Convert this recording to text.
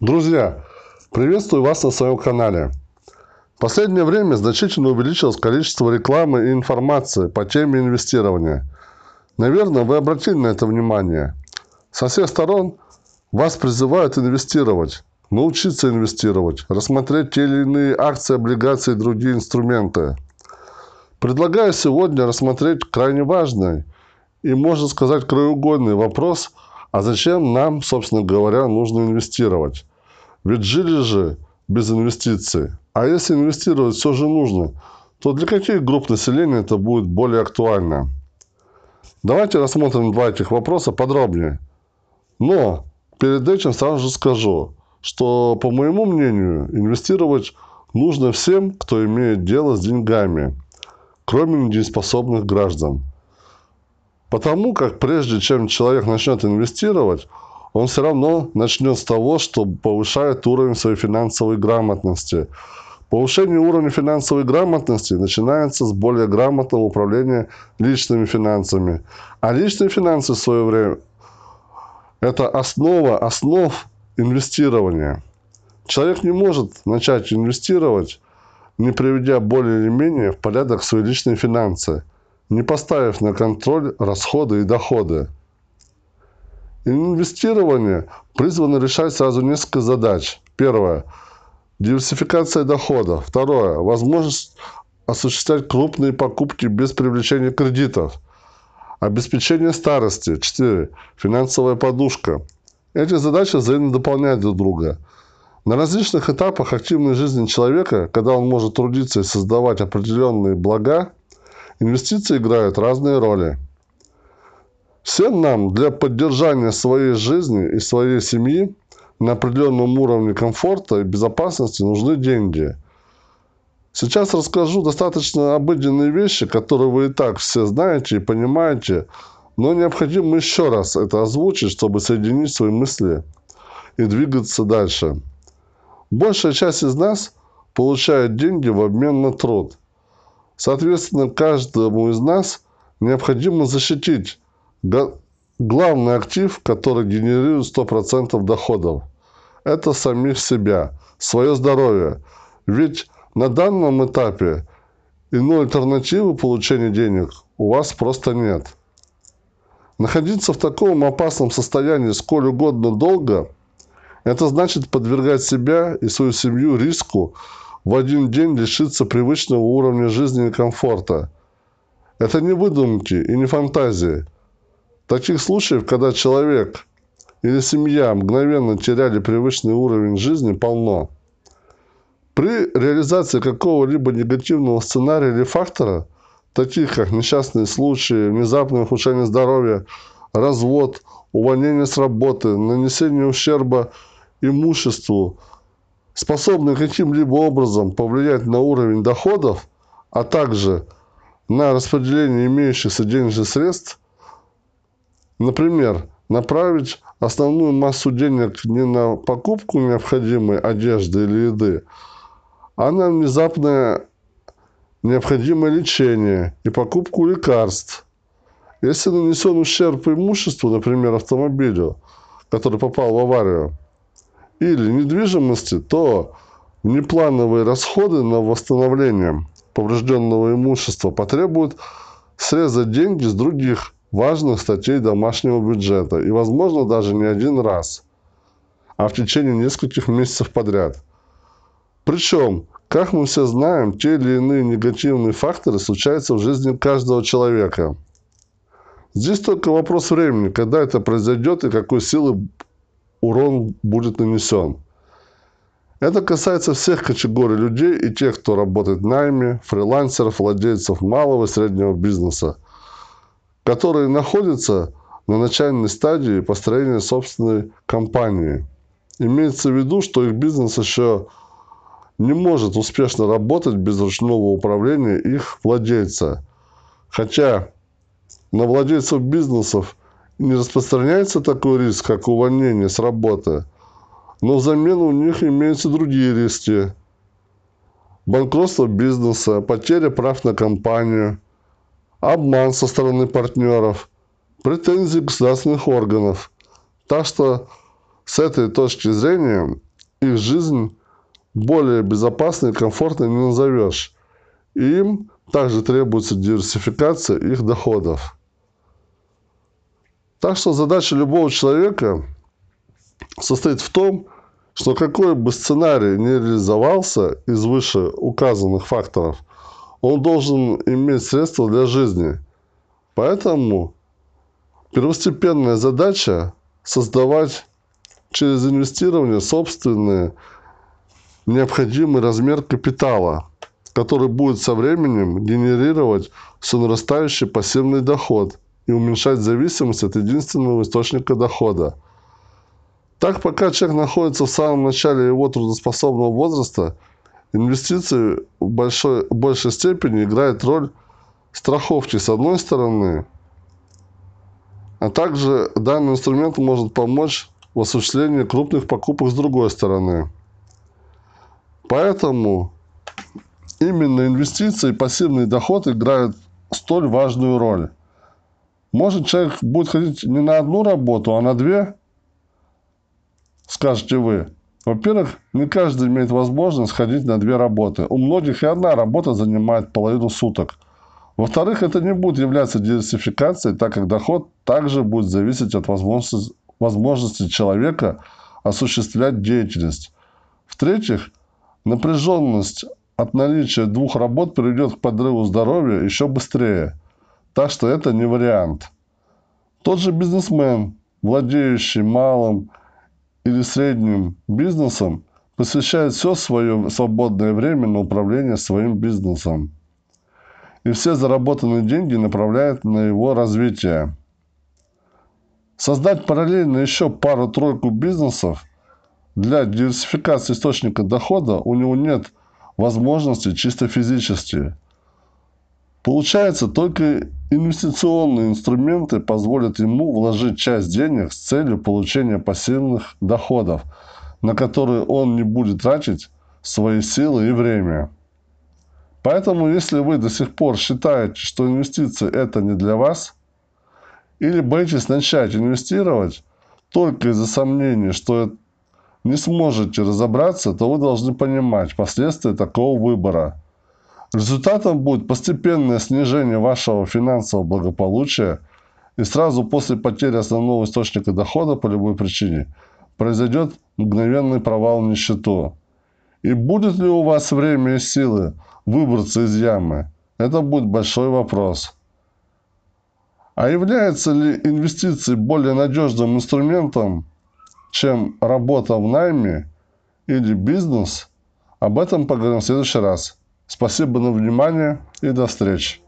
Друзья, приветствую вас на своем канале. В последнее время значительно увеличилось количество рекламы и информации по теме инвестирования. Наверное, вы обратили на это внимание. Со всех сторон вас призывают инвестировать, научиться инвестировать, рассмотреть те или иные акции, облигации и другие инструменты. Предлагаю сегодня рассмотреть крайне важный и, можно сказать, краеугольный вопрос, а зачем нам, собственно говоря, нужно инвестировать. Ведь жили же без инвестиций. А если инвестировать все же нужно, то для каких групп населения это будет более актуально? Давайте рассмотрим два этих вопроса подробнее. Но перед этим сразу же скажу, что, по моему мнению, инвестировать нужно всем, кто имеет дело с деньгами, кроме недееспособных граждан. Потому как прежде чем человек начнет инвестировать, он все равно начнет с того, что повышает уровень своей финансовой грамотности. Повышение уровня финансовой грамотности начинается с более грамотного управления личными финансами. А личные финансы в свое время – это основа основ инвестирования. Человек не может начать инвестировать, не приведя более или менее в порядок свои личные финансы, не поставив на контроль расходы и доходы. Инвестирование призвано решать сразу несколько задач. Первое – диверсификация дохода. Второе – возможность осуществлять крупные покупки без привлечения кредитов. Обеспечение старости. Четыре – финансовая подушка. Эти задачи взаимно дополняют друг друга. На различных этапах активной жизни человека, когда он может трудиться и создавать определенные блага, инвестиции играют разные роли – Всем нам для поддержания своей жизни и своей семьи на определенном уровне комфорта и безопасности нужны деньги. Сейчас расскажу достаточно обыденные вещи, которые вы и так все знаете и понимаете, но необходимо еще раз это озвучить, чтобы соединить свои мысли и двигаться дальше. Большая часть из нас получает деньги в обмен на труд. Соответственно, каждому из нас необходимо защитить главный актив, который генерирует 100% доходов, это самих себя, свое здоровье. Ведь на данном этапе иной альтернативы получения денег у вас просто нет. Находиться в таком опасном состоянии сколь угодно долго, это значит подвергать себя и свою семью риску в один день лишиться привычного уровня жизни и комфорта. Это не выдумки и не фантазии – Таких случаев, когда человек или семья мгновенно теряли привычный уровень жизни, полно. При реализации какого-либо негативного сценария или фактора, таких как несчастные случаи, внезапное ухудшение здоровья, развод, увольнение с работы, нанесение ущерба имуществу, способны каким-либо образом повлиять на уровень доходов, а также на распределение имеющихся денежных средств, Например, направить основную массу денег не на покупку необходимой одежды или еды, а на внезапное необходимое лечение и покупку лекарств. Если нанесен ущерб имуществу, например, автомобилю, который попал в аварию, или недвижимости, то внеплановые расходы на восстановление поврежденного имущества потребуют срезать деньги с других важных статей домашнего бюджета и, возможно, даже не один раз, а в течение нескольких месяцев подряд. Причем, как мы все знаем, те или иные негативные факторы случаются в жизни каждого человека. Здесь только вопрос времени, когда это произойдет и какой силы урон будет нанесен. Это касается всех категорий людей и тех, кто работает в найме, фрилансеров, владельцев малого и среднего бизнеса – которые находятся на начальной стадии построения собственной компании. Имеется в виду, что их бизнес еще не может успешно работать без ручного управления их владельца. Хотя на владельцев бизнесов не распространяется такой риск, как увольнение с работы, но взамен у них имеются другие риски. Банкротство бизнеса, потеря прав на компанию – обман со стороны партнеров, претензии государственных органов. Так что с этой точки зрения их жизнь более безопасной и комфортной не назовешь. И им также требуется диверсификация их доходов. Так что задача любого человека состоит в том, что какой бы сценарий не реализовался из выше указанных факторов, он должен иметь средства для жизни. Поэтому первостепенная задача создавать через инвестирование собственный необходимый размер капитала, который будет со временем генерировать все нарастающий пассивный доход и уменьшать зависимость от единственного источника дохода. Так, пока человек находится в самом начале его трудоспособного возраста, инвестиции в большой, большей степени играют роль страховки с одной стороны, а также данный инструмент может помочь в осуществлении крупных покупок с другой стороны. Поэтому именно инвестиции и пассивный доход играют столь важную роль. Может, человек будет ходить не на одну работу, а на две, скажете вы. Во-первых, не каждый имеет возможность ходить на две работы. У многих и одна работа занимает половину суток. Во-вторых, это не будет являться диверсификацией, так как доход также будет зависеть от возможности возможности человека осуществлять деятельность. В-третьих, напряженность от наличия двух работ приведет к подрыву здоровья еще быстрее. Так что это не вариант. Тот же бизнесмен, владеющий малым или средним бизнесом, посвящает все свое свободное время на управление своим бизнесом. И все заработанные деньги направляет на его развитие. Создать параллельно еще пару-тройку бизнесов для диверсификации источника дохода у него нет возможности чисто физически. Получается, только инвестиционные инструменты позволят ему вложить часть денег с целью получения пассивных доходов, на которые он не будет тратить свои силы и время. Поэтому, если вы до сих пор считаете, что инвестиции это не для вас – или боитесь начать инвестировать только из-за сомнения, что не сможете разобраться, то вы должны понимать последствия такого выбора. Результатом будет постепенное снижение вашего финансового благополучия и сразу после потери основного источника дохода по любой причине произойдет мгновенный провал в нищету. И будет ли у вас время и силы выбраться из ямы? Это будет большой вопрос. А является ли инвестиции более надежным инструментом, чем работа в найме или бизнес? Об этом поговорим в следующий раз. Спасибо за внимание и до встречи.